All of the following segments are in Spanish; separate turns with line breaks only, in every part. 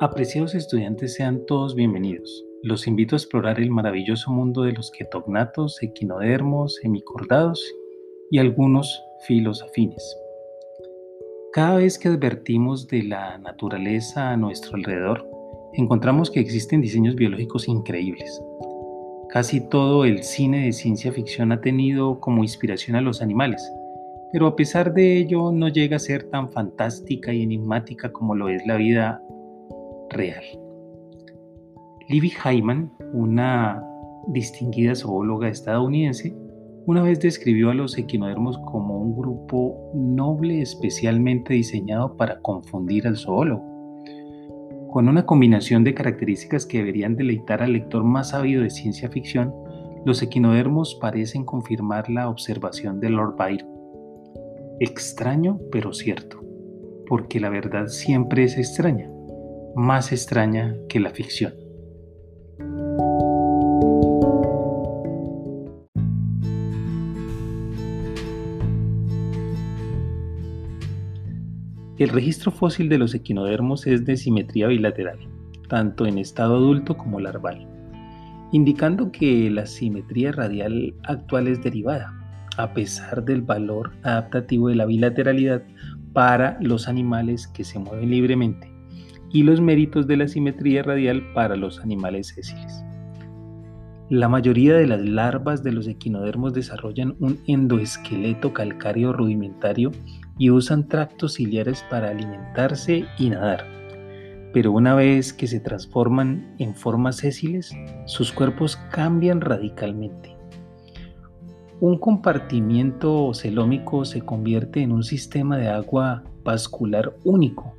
Apreciados estudiantes, sean todos bienvenidos. Los invito a explorar el maravilloso mundo de los ketognatos, equinodermos, hemicordados y algunos filos afines. Cada vez que advertimos de la naturaleza a nuestro alrededor, encontramos que existen diseños biológicos increíbles. Casi todo el cine de ciencia ficción ha tenido como inspiración a los animales, pero a pesar de ello no llega a ser tan fantástica y enigmática como lo es la vida real. Libby Hyman, una distinguida zoóloga estadounidense, una vez describió a los equinodermos como un grupo noble especialmente diseñado para confundir al zoólogo. Con una combinación de características que deberían deleitar al lector más sabido de ciencia ficción, los equinodermos parecen confirmar la observación de Lord Byron. Extraño pero cierto, porque la verdad siempre es extraña más extraña que la ficción. El registro fósil de los equinodermos es de simetría bilateral, tanto en estado adulto como larval, indicando que la simetría radial actual es derivada, a pesar del valor adaptativo de la bilateralidad para los animales que se mueven libremente y los méritos de la simetría radial para los animales sésiles. La mayoría de las larvas de los equinodermos desarrollan un endoesqueleto calcáreo rudimentario y usan tractos ciliares para alimentarse y nadar. Pero una vez que se transforman en formas sésiles, sus cuerpos cambian radicalmente. Un compartimiento celómico se convierte en un sistema de agua vascular único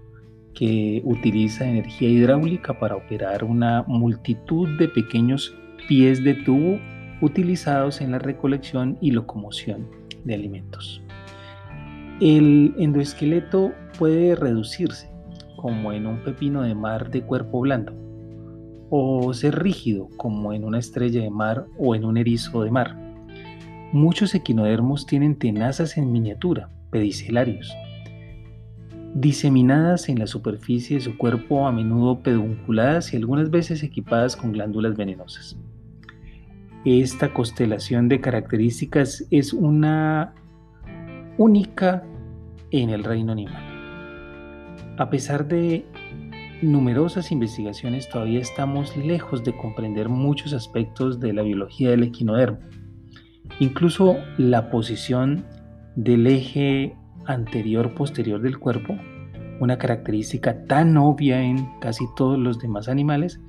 que utiliza energía hidráulica para operar una multitud de pequeños pies de tubo utilizados en la recolección y locomoción de alimentos. El endoesqueleto puede reducirse, como en un pepino de mar de cuerpo blando, o ser rígido, como en una estrella de mar o en un erizo de mar. Muchos equinodermos tienen tenazas en miniatura, pedicelarios, diseminadas en la superficie de su cuerpo, a menudo pedunculadas y algunas veces equipadas con glándulas venenosas. Esta constelación de características es una única en el reino animal. A pesar de numerosas investigaciones, todavía estamos lejos de comprender muchos aspectos de la biología del equinodermo. Incluso la posición del eje anterior-posterior del cuerpo, una característica tan obvia en casi todos los demás animales,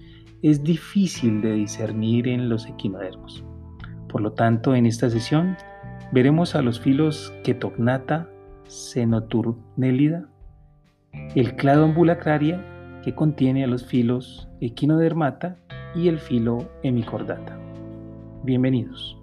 es difícil de discernir en los equinodermos. Por lo tanto, en esta sesión veremos a los filos Ketognata, Cenoturnelida, el clado ambulacraria que contiene a los filos Equinodermata y el filo Hemicordata. Bienvenidos.